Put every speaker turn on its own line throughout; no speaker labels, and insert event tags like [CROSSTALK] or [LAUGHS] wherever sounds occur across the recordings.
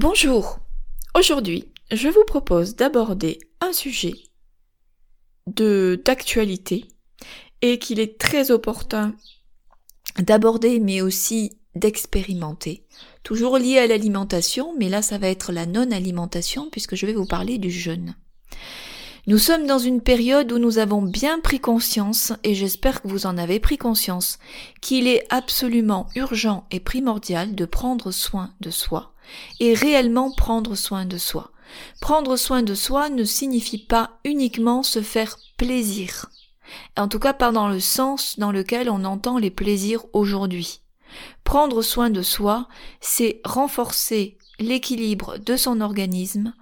Bonjour. Aujourd'hui, je vous propose d'aborder un sujet de d'actualité et qu'il est très opportun d'aborder mais aussi d'expérimenter. Toujours lié à l'alimentation, mais là ça va être la non-alimentation puisque je vais vous parler du jeûne. Nous sommes dans une période où nous avons bien pris conscience, et j'espère que vous en avez pris conscience, qu'il est absolument urgent et primordial de prendre soin de soi, et réellement prendre soin de soi. Prendre soin de soi ne signifie pas uniquement se faire plaisir. En tout cas pas dans le sens dans lequel on entend les plaisirs aujourd'hui. Prendre soin de soi, c'est renforcer l'équilibre de son organisme,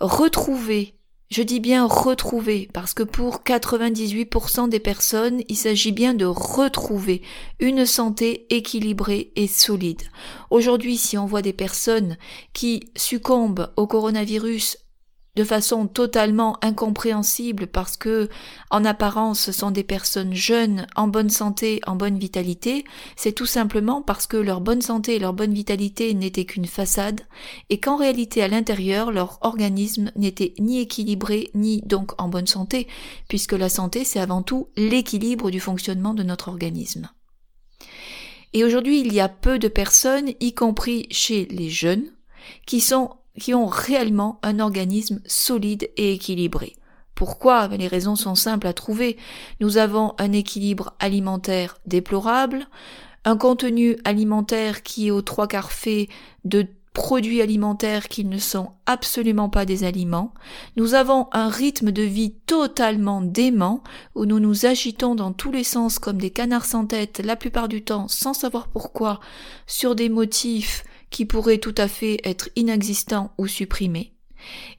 retrouver je dis bien retrouver, parce que pour 98% des personnes, il s'agit bien de retrouver une santé équilibrée et solide. Aujourd'hui, si on voit des personnes qui succombent au coronavirus de façon totalement incompréhensible parce que, en apparence, ce sont des personnes jeunes, en bonne santé, en bonne vitalité, c'est tout simplement parce que leur bonne santé et leur bonne vitalité n'étaient qu'une façade et qu'en réalité, à l'intérieur, leur organisme n'était ni équilibré ni donc en bonne santé, puisque la santé, c'est avant tout l'équilibre du fonctionnement de notre organisme. Et aujourd'hui, il y a peu de personnes, y compris chez les jeunes, qui sont qui ont réellement un organisme solide et équilibré. Pourquoi? Les raisons sont simples à trouver. Nous avons un équilibre alimentaire déplorable, un contenu alimentaire qui est aux trois quarts fait de produits alimentaires qui ne sont absolument pas des aliments. Nous avons un rythme de vie totalement dément où nous nous agitons dans tous les sens comme des canards sans tête la plupart du temps sans savoir pourquoi sur des motifs qui pourraient tout à fait être inexistants ou supprimés,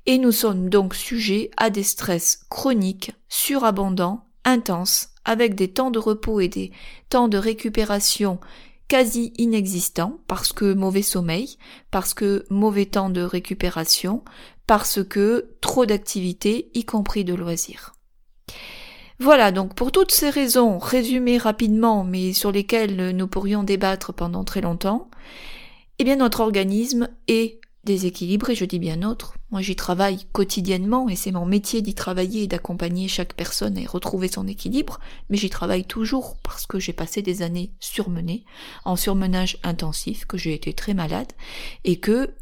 et nous sommes donc sujets à des stress chroniques, surabondants, intenses, avec des temps de repos et des temps de récupération quasi inexistants, parce que mauvais sommeil, parce que mauvais temps de récupération, parce que trop d'activités, y compris de loisirs. Voilà, donc pour toutes ces raisons, résumées rapidement, mais sur lesquelles nous pourrions débattre pendant très longtemps, eh bien notre organisme est déséquilibré, je dis bien notre. Moi j'y travaille quotidiennement et c'est mon métier d'y travailler et d'accompagner chaque personne à retrouver son équilibre, mais j'y travaille toujours parce que j'ai passé des années surmenées, en surmenage intensif, que j'ai été très malade et que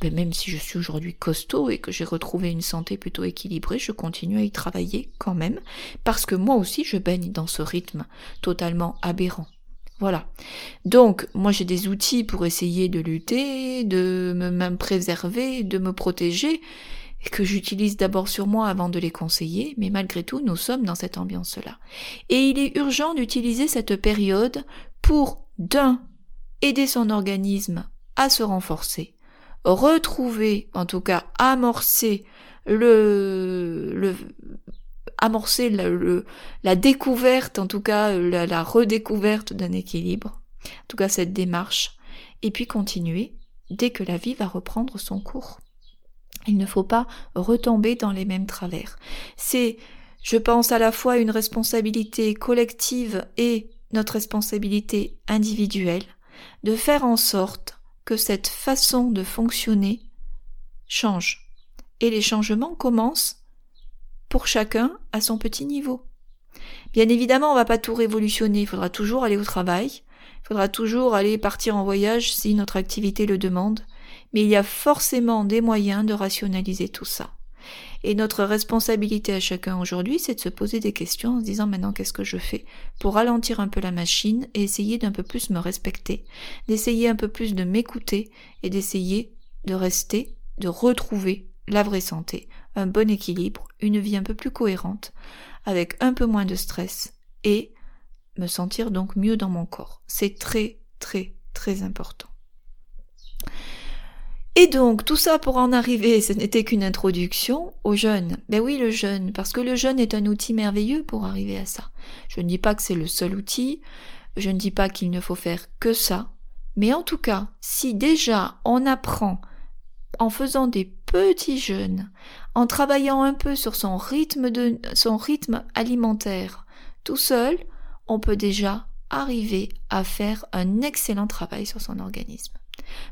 ben, même si je suis aujourd'hui costaud et que j'ai retrouvé une santé plutôt équilibrée, je continue à y travailler quand même, parce que moi aussi je baigne dans ce rythme totalement aberrant. Voilà. Donc, moi j'ai des outils pour essayer de lutter, de me préserver, de me protéger, que j'utilise d'abord sur moi avant de les conseiller, mais malgré tout, nous sommes dans cette ambiance-là. Et il est urgent d'utiliser cette période pour, d'un, aider son organisme à se renforcer, retrouver, en tout cas amorcer le, le amorcer la, découverte, en tout cas la, la redécouverte d'un équilibre, en tout cas cette démarche, et puis continuer dès que la vie va reprendre son cours. Il ne faut pas retomber dans les mêmes travers. C'est, je pense, à la fois une responsabilité collective et notre responsabilité individuelle de faire en sorte que cette façon de fonctionner change. Et les changements commencent pour chacun à son petit niveau. Bien évidemment, on va pas tout révolutionner, il faudra toujours aller au travail, il faudra toujours aller partir en voyage si notre activité le demande, mais il y a forcément des moyens de rationaliser tout ça. Et notre responsabilité à chacun aujourd'hui, c'est de se poser des questions en se disant maintenant qu'est-ce que je fais pour ralentir un peu la machine et essayer d'un peu plus me respecter, d'essayer un peu plus de m'écouter et d'essayer de rester, de retrouver la vraie santé, un bon équilibre, une vie un peu plus cohérente, avec un peu moins de stress et me sentir donc mieux dans mon corps. C'est très très très important. Et donc, tout ça pour en arriver, ce n'était qu'une introduction au jeûne. Ben oui, le jeûne, parce que le jeûne est un outil merveilleux pour arriver à ça. Je ne dis pas que c'est le seul outil, je ne dis pas qu'il ne faut faire que ça, mais en tout cas, si déjà on apprend en faisant des petits jeûnes, en travaillant un peu sur son rythme de son rythme alimentaire, tout seul, on peut déjà arriver à faire un excellent travail sur son organisme.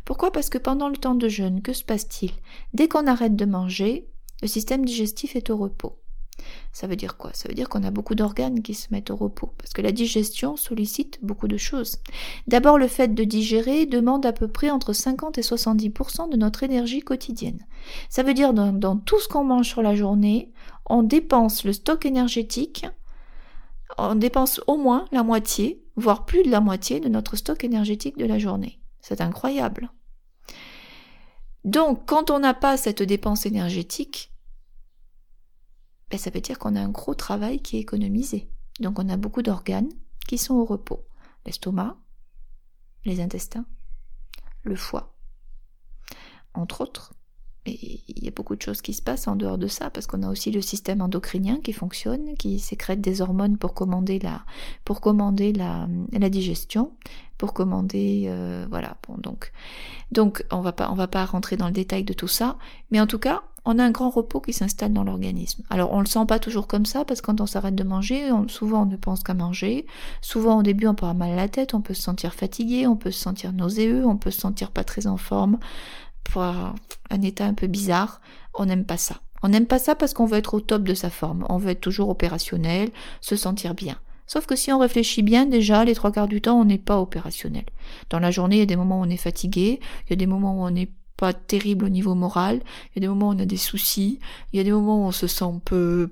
Pourquoi? Parce que pendant le temps de jeûne, que se passe-t-il? Dès qu'on arrête de manger, le système digestif est au repos. Ça veut dire quoi? Ça veut dire qu'on a beaucoup d'organes qui se mettent au repos, parce que la digestion sollicite beaucoup de choses. D'abord, le fait de digérer demande à peu près entre 50 et 70% de notre énergie quotidienne. Ça veut dire dans, dans tout ce qu'on mange sur la journée, on dépense le stock énergétique, on dépense au moins la moitié, voire plus de la moitié de notre stock énergétique de la journée. C'est incroyable. Donc, quand on n'a pas cette dépense énergétique, ben, ça veut dire qu'on a un gros travail qui est économisé. Donc, on a beaucoup d'organes qui sont au repos. L'estomac, les intestins, le foie, entre autres. Et il y a beaucoup de choses qui se passent en dehors de ça, parce qu'on a aussi le système endocrinien qui fonctionne, qui sécrète des hormones pour commander la, digestion, pour commander, euh, voilà. Donc on va pas, on va pas rentrer dans le détail de tout ça, mais en tout cas, on a un grand repos qui s'installe dans l'organisme. Alors on le sent pas toujours comme ça parce que quand on s'arrête de manger, souvent on ne pense qu'à manger. Souvent au début on peut avoir mal à la tête, on peut se sentir fatigué, on peut se sentir nauséeux, on peut se sentir pas très en forme un état un peu bizarre. On n'aime pas ça. On n'aime pas ça parce qu'on veut être au top de sa forme. On veut être toujours opérationnel, se sentir bien. Sauf que si on réfléchit bien, déjà, les trois quarts du temps, on n'est pas opérationnel. Dans la journée, il y a des moments où on est fatigué, il y a des moments où on n'est pas terrible au niveau moral, il y a des moments où on a des soucis, il y a des moments où on se sent un peu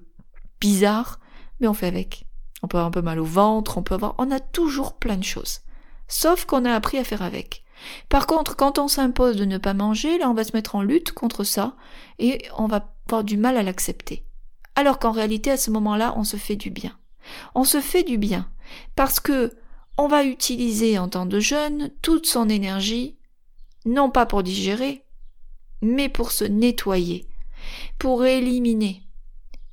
bizarre, mais on fait avec. On peut avoir un peu mal au ventre, on peut avoir, on a toujours plein de choses. Sauf qu'on a appris à faire avec. Par contre, quand on s'impose de ne pas manger, là on va se mettre en lutte contre ça et on va avoir du mal à l'accepter. Alors qu'en réalité, à ce moment-là, on se fait du bien. On se fait du bien parce que on va utiliser en temps de jeûne toute son énergie, non pas pour digérer, mais pour se nettoyer, pour éliminer,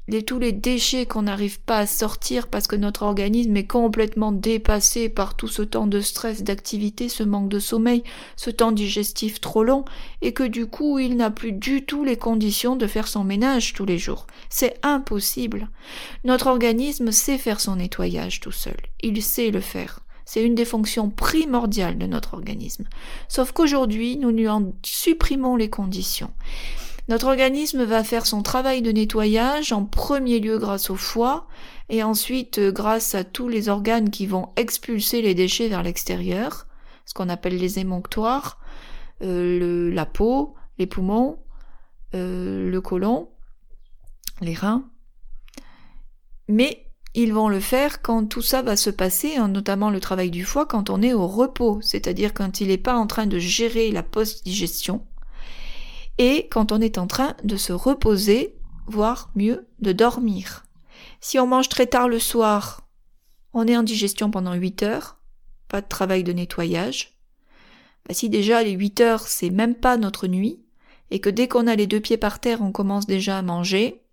les, tous les déchets qu'on n'arrive pas à sortir parce que notre organisme est complètement dépassé par tout ce temps de stress, d'activité, ce manque de sommeil, ce temps digestif trop long, et que du coup il n'a plus du tout les conditions de faire son ménage tous les jours. C'est impossible. Notre organisme sait faire son nettoyage tout seul. Il sait le faire. C'est une des fonctions primordiales de notre organisme. Sauf qu'aujourd'hui, nous lui en supprimons les conditions. Notre organisme va faire son travail de nettoyage en premier lieu grâce au foie et ensuite euh, grâce à tous les organes qui vont expulser les déchets vers l'extérieur, ce qu'on appelle les émonctoires, euh, la peau, les poumons, euh, le côlon, les reins. Mais ils vont le faire quand tout ça va se passer, hein, notamment le travail du foie, quand on est au repos, c'est-à-dire quand il n'est pas en train de gérer la post-digestion, et quand on est en train de se reposer, voire mieux, de dormir. Si on mange très tard le soir, on est en digestion pendant 8 heures, pas de travail de nettoyage. Bah, si déjà les 8 heures c'est même pas notre nuit, et que dès qu'on a les deux pieds par terre on commence déjà à manger,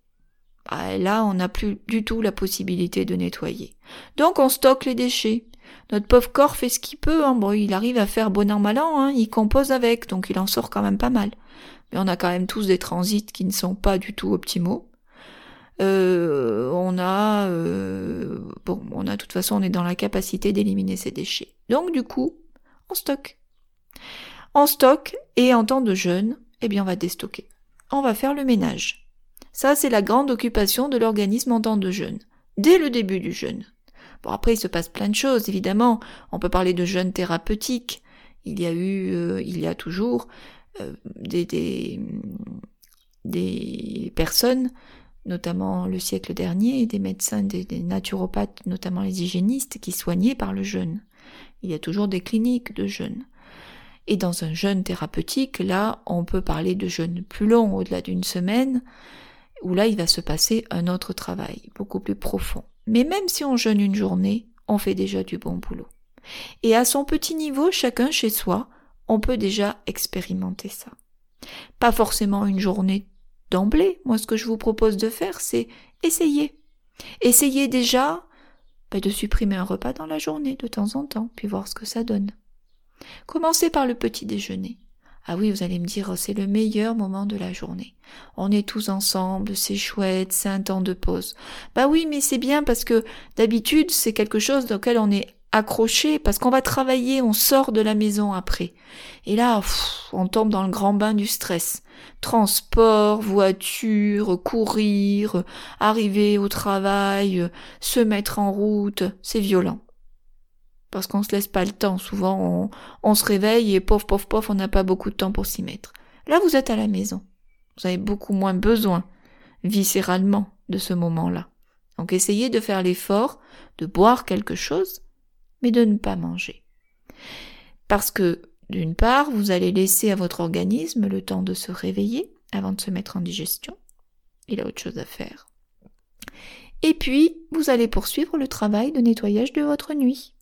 bah, là on n'a plus du tout la possibilité de nettoyer. Donc on stocke les déchets. Notre pauvre corps fait ce qu'il peut, hein. il arrive à faire bon an mal an, hein. il compose avec, donc il en sort quand même pas mal mais on a quand même tous des transits qui ne sont pas du tout optimaux. Euh, on a, euh, bon, on a de toute façon, on est dans la capacité d'éliminer ces déchets. Donc du coup, on stocke. On stocke et en temps de jeûne, eh bien, on va déstocker. On va faire le ménage. Ça, c'est la grande occupation de l'organisme en temps de jeûne, dès le début du jeûne. Bon, après, il se passe plein de choses, évidemment. On peut parler de jeûne thérapeutique. Il y a eu, euh, il y a toujours euh, des, des, personnes, notamment le siècle dernier, des médecins, des, naturopathes, notamment les hygiénistes, qui soignaient par le jeûne. Il y a toujours des cliniques de jeûne. Et dans un jeûne thérapeutique, là, on peut parler de jeûne plus long, au-delà d'une semaine, où là, il va se passer un autre travail, beaucoup plus profond. Mais même si on jeûne une journée, on fait déjà du bon boulot. Et à son petit niveau, chacun chez soi, on peut déjà expérimenter ça. Pas forcément une journée d'emblée. Moi, ce que je vous propose de faire, c'est essayer. Essayez déjà bah, de supprimer un repas dans la journée de temps en temps, puis voir ce que ça donne. Commencez par le petit déjeuner. Ah oui, vous allez me dire, c'est le meilleur moment de la journée. On est tous ensemble, c'est chouette, c'est un temps de pause. Bah oui, mais c'est bien parce que d'habitude, c'est quelque chose auquel on est accroché parce qu'on va travailler, on sort de la maison après. Et là, on tombe dans le grand bain du stress. Transport, voiture, courir, arriver au travail, se mettre en route, c'est violent. Parce qu'on se laisse pas le temps. Souvent, on, on se réveille et pof, pof, pof, on n'a pas beaucoup de temps pour s'y mettre. Là, vous êtes à la maison. Vous avez beaucoup moins besoin, viscéralement, de ce moment-là. Donc essayez de faire l'effort de boire quelque chose mais de ne pas manger. Parce que, d'une part, vous allez laisser à votre organisme le temps de se réveiller avant de se mettre en digestion. Il a autre chose à faire. Et puis, vous allez poursuivre le travail de nettoyage de votre nuit.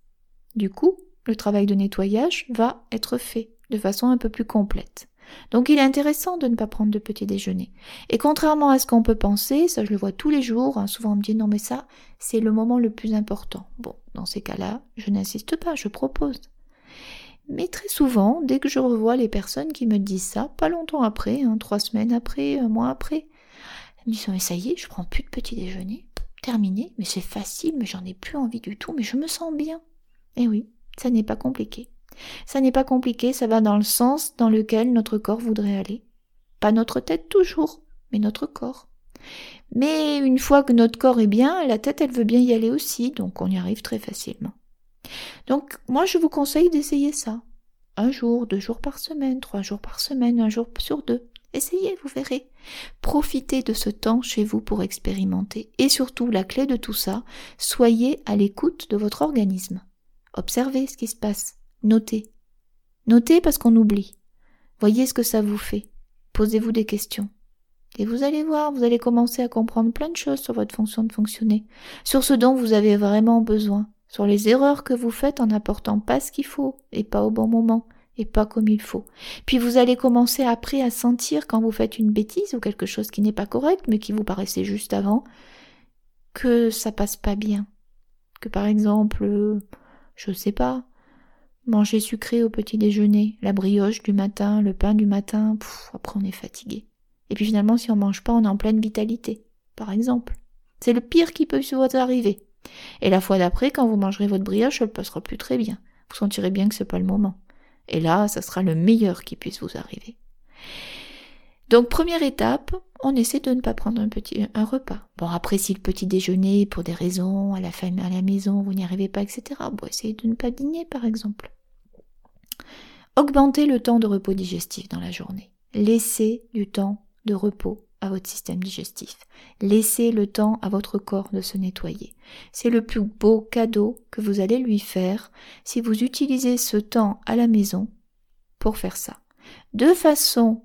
Du coup, le travail de nettoyage va être fait de façon un peu plus complète. Donc il est intéressant de ne pas prendre de petit déjeuner. Et contrairement à ce qu'on peut penser, ça je le vois tous les jours, hein, souvent on me dit non mais ça c'est le moment le plus important. Bon, dans ces cas-là, je n'insiste pas, je propose. Mais très souvent, dès que je revois les personnes qui me disent ça, pas longtemps après, hein, trois semaines après, un mois après, elles me disent mais ça y est, je prends plus de petit déjeuner, terminé, mais c'est facile, mais j'en ai plus envie du tout, mais je me sens bien. Eh oui, ça n'est pas compliqué. Ça n'est pas compliqué, ça va dans le sens dans lequel notre corps voudrait aller. Pas notre tête toujours, mais notre corps. Mais une fois que notre corps est bien, la tête, elle veut bien y aller aussi, donc on y arrive très facilement. Donc moi, je vous conseille d'essayer ça. Un jour, deux jours par semaine, trois jours par semaine, un jour sur deux. Essayez, vous verrez. Profitez de ce temps chez vous pour expérimenter. Et surtout, la clé de tout ça, soyez à l'écoute de votre organisme. Observez ce qui se passe. Notez. Notez parce qu'on oublie. Voyez ce que ça vous fait. Posez-vous des questions. Et vous allez voir, vous allez commencer à comprendre plein de choses sur votre fonction de fonctionner, sur ce dont vous avez vraiment besoin, sur les erreurs que vous faites en n'apportant pas ce qu'il faut, et pas au bon moment, et pas comme il faut. Puis vous allez commencer après à sentir quand vous faites une bêtise ou quelque chose qui n'est pas correct, mais qui vous paraissait juste avant, que ça passe pas bien. Que par exemple, je sais pas, Manger sucré au petit déjeuner, la brioche du matin, le pain du matin, après on est fatigué. Et puis finalement, si on mange pas, on est en pleine vitalité, par exemple. C'est le pire qui peut vous arriver. Et la fois d'après, quand vous mangerez votre brioche, elle passera plus très bien. Vous sentirez bien que c'est pas le moment. Et là, ça sera le meilleur qui puisse vous arriver. Donc première étape, on essaie de ne pas prendre un petit repas. Bon après si le petit déjeuner pour des raisons à la famille à la maison vous n'y arrivez pas etc. Bon essayez de ne pas dîner par exemple. Augmentez le temps de repos digestif dans la journée. Laissez du temps de repos à votre système digestif. Laissez le temps à votre corps de se nettoyer. C'est le plus beau cadeau que vous allez lui faire si vous utilisez ce temps à la maison pour faire ça. De façon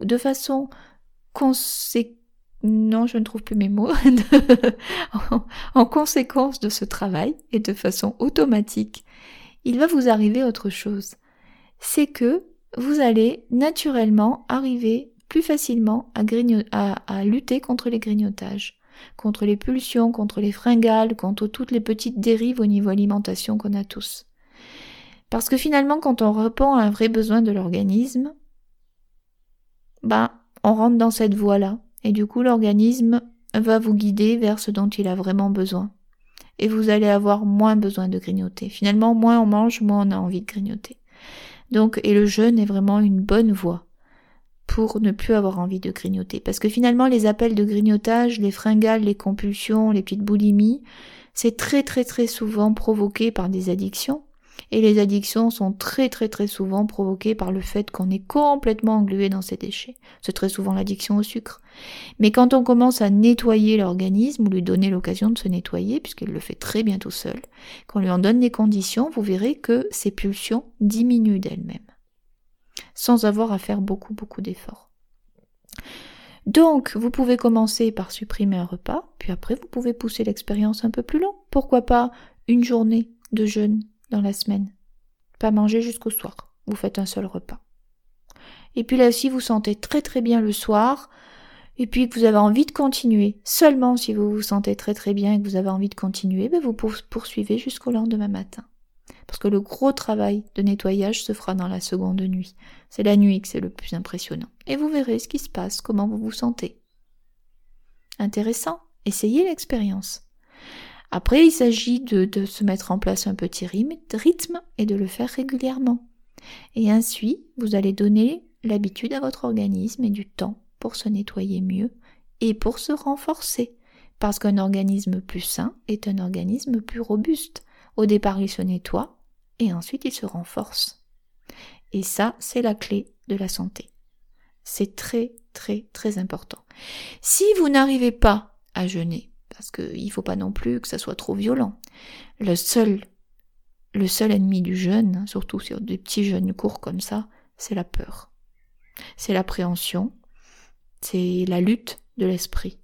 de façon non, je ne trouve plus mes mots, [LAUGHS] en conséquence de ce travail et de façon automatique, il va vous arriver autre chose. C'est que vous allez naturellement arriver plus facilement à, à, lutter contre les grignotages, contre les pulsions, contre les fringales, contre toutes les petites dérives au niveau alimentation qu'on a tous. Parce que finalement, quand on répond à un vrai besoin de l'organisme, ben, on rentre dans cette voie-là. Et du coup, l'organisme va vous guider vers ce dont il a vraiment besoin. Et vous allez avoir moins besoin de grignoter. Finalement, moins on mange, moins on a envie de grignoter. Donc, et le jeûne est vraiment une bonne voie pour ne plus avoir envie de grignoter. Parce que finalement, les appels de grignotage, les fringales, les compulsions, les petites boulimies, c'est très très très souvent provoqué par des addictions et les addictions sont très très très souvent provoquées par le fait qu'on est complètement englué dans ces déchets. C'est très souvent l'addiction au sucre. Mais quand on commence à nettoyer l'organisme ou lui donner l'occasion de se nettoyer, puisqu'il le fait très bien tout seul, qu'on lui en donne les conditions, vous verrez que ces pulsions diminuent d'elles-mêmes. Sans avoir à faire beaucoup beaucoup d'efforts. Donc, vous pouvez commencer par supprimer un repas, puis après vous pouvez pousser l'expérience un peu plus loin. Pourquoi pas une journée de jeûne la semaine. Pas manger jusqu'au soir. Vous faites un seul repas. Et puis là aussi, vous sentez très très bien le soir, et puis que vous avez envie de continuer. Seulement si vous vous sentez très très bien et que vous avez envie de continuer, ben vous poursuivez jusqu'au lendemain matin. Parce que le gros travail de nettoyage se fera dans la seconde nuit. C'est la nuit que c'est le plus impressionnant. Et vous verrez ce qui se passe, comment vous vous sentez. Intéressant. Essayez l'expérience. Après, il s'agit de, se mettre en place un petit rythme et de le faire régulièrement. Et ainsi, vous allez donner l'habitude à votre organisme et du temps pour se nettoyer mieux et pour se renforcer. Parce qu'un organisme plus sain est un organisme plus robuste. Au départ, il se nettoie et ensuite il se renforce. Et ça, c'est la clé de la santé. C'est très, très, très important. Si vous n'arrivez pas à jeûner, parce qu'il ne faut pas non plus que ça soit trop violent, le seul, le seul ennemi du jeûne, surtout sur des petits jeûnes courts comme ça, c'est la peur. C'est l'appréhension, c'est la lutte de l'esprit.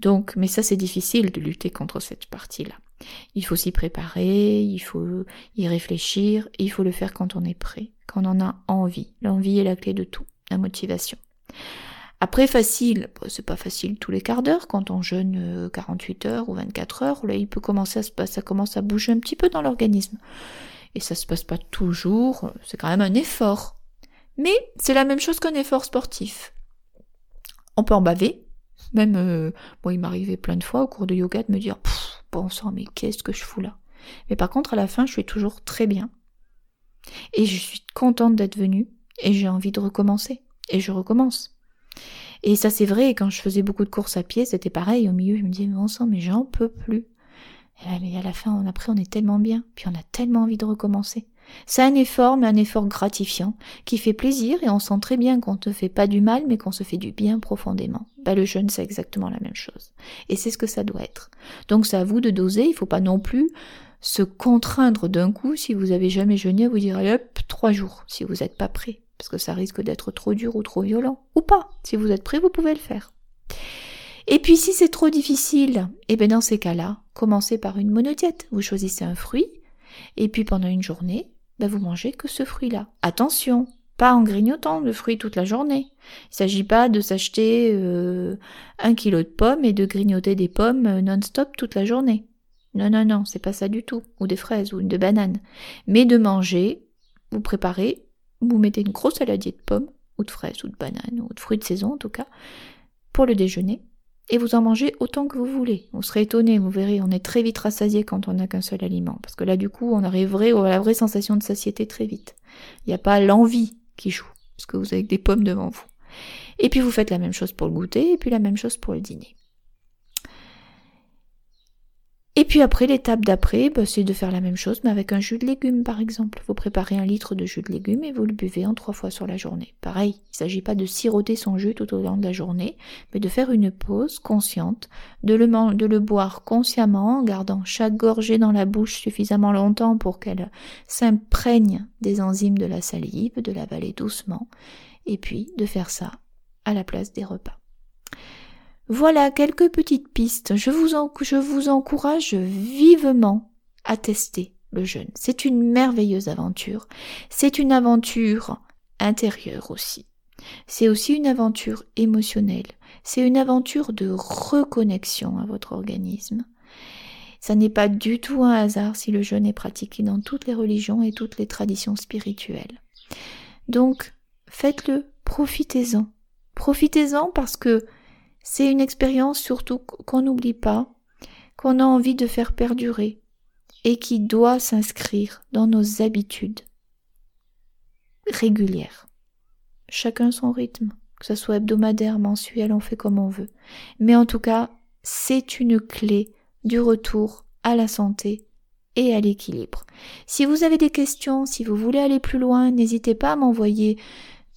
Donc, mais ça c'est difficile de lutter contre cette partie-là. Il faut s'y préparer, il faut y réfléchir, il faut le faire quand on est prêt, quand on en a envie. L'envie est la clé de tout, la motivation. Après, facile, c'est pas facile tous les quarts d'heure, quand on jeûne 48 euh, heures ou 24 heures, là, il peut commencer à se passer, ça commence à bouger un petit peu dans l'organisme. Et ça se passe pas toujours, c'est quand même un effort. Mais c'est la même chose qu'un effort sportif. On peut en baver, même, euh, moi, il m'arrivait plein de fois au cours de yoga de me dire, bon sang, mais qu'est-ce que je fous là? Mais par contre, à la fin, je suis toujours très bien. Et je suis contente d'être venue, et j'ai envie de recommencer. Et je recommence. Et ça, c'est vrai, quand je faisais beaucoup de courses à pied, c'était pareil. Au milieu, je me disais, bon sang, mais j'en peux plus. Et à la fin, après, on est tellement bien, puis on a tellement envie de recommencer. C'est un effort, mais un effort gratifiant, qui fait plaisir et on sent très bien qu'on ne fait pas du mal, mais qu'on se fait du bien profondément. Bah, le jeûne, c'est exactement la même chose. Et c'est ce que ça doit être. Donc c'est à vous de doser, il ne faut pas non plus se contraindre d'un coup si vous avez jamais jeûné, vous dire hop, trois jours, si vous n'êtes pas prêt. Parce que ça risque d'être trop dur ou trop violent. Ou pas. Si vous êtes prêt, vous pouvez le faire. Et puis si c'est trop difficile, et eh bien dans ces cas-là, commencez par une monodiète. Vous choisissez un fruit, et puis pendant une journée, bah, vous mangez que ce fruit-là. Attention, pas en grignotant le fruit toute la journée. Il ne s'agit pas de s'acheter euh, un kilo de pommes et de grignoter des pommes euh, non-stop toute la journée. Non, non, non, c'est pas ça du tout. Ou des fraises ou de bananes. Mais de manger, vous préparez, vous mettez une grosse saladier de pommes, ou de fraises, ou de bananes, ou de fruits de saison en tout cas, pour le déjeuner et vous en mangez autant que vous voulez. Vous serez étonné, vous verrez, on est très vite rassasié quand on n'a qu'un seul aliment, parce que là du coup on arriverait à la vraie sensation de satiété très vite. Il n'y a pas l'envie qui joue, parce que vous avez des pommes devant vous. Et puis vous faites la même chose pour le goûter, et puis la même chose pour le dîner. Et puis après, l'étape d'après, bah, c'est de faire la même chose, mais avec un jus de légumes, par exemple. Vous préparez un litre de jus de légumes et vous le buvez en trois fois sur la journée. Pareil, il ne s'agit pas de siroter son jus tout au long de la journée, mais de faire une pause consciente, de le, de le boire consciemment, en gardant chaque gorgée dans la bouche suffisamment longtemps pour qu'elle s'imprègne des enzymes de la salive, de l'avaler doucement, et puis de faire ça à la place des repas. Voilà quelques petites pistes. Je vous, je vous encourage vivement à tester le jeûne. C'est une merveilleuse aventure. C'est une aventure intérieure aussi. C'est aussi une aventure émotionnelle. C'est une aventure de reconnexion à votre organisme. Ça n'est pas du tout un hasard si le jeûne est pratiqué dans toutes les religions et toutes les traditions spirituelles. Donc, faites-le, profitez-en. Profitez-en parce que c'est une expérience surtout qu'on n'oublie pas, qu'on a envie de faire perdurer et qui doit s'inscrire dans nos habitudes régulières. Chacun son rythme, que ce soit hebdomadaire, mensuel, on fait comme on veut. Mais en tout cas, c'est une clé du retour à la santé et à l'équilibre. Si vous avez des questions, si vous voulez aller plus loin, n'hésitez pas à m'envoyer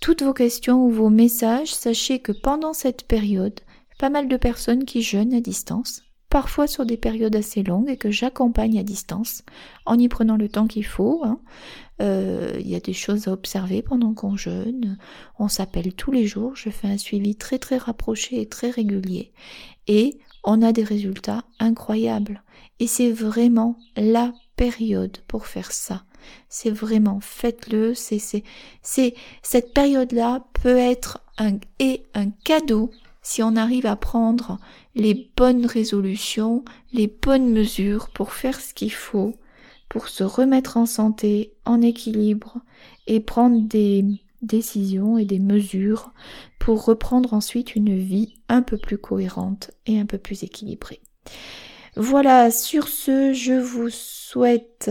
toutes vos questions ou vos messages. Sachez que pendant cette période, pas mal de personnes qui jeûnent à distance, parfois sur des périodes assez longues et que j'accompagne à distance en y prenant le temps qu'il faut. Hein. Euh, il y a des choses à observer pendant qu'on jeûne. On s'appelle tous les jours. Je fais un suivi très très rapproché et très régulier. Et on a des résultats incroyables. Et c'est vraiment la période pour faire ça. C'est vraiment, faites-le. C'est, c'est, c'est, cette période-là peut être un, et un cadeau si on arrive à prendre les bonnes résolutions, les bonnes mesures pour faire ce qu'il faut, pour se remettre en santé, en équilibre et prendre des décisions et des mesures pour reprendre ensuite une vie un peu plus cohérente et un peu plus équilibrée. Voilà, sur ce, je vous souhaite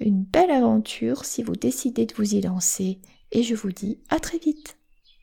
une belle aventure si vous décidez de vous y lancer et je vous dis à très vite.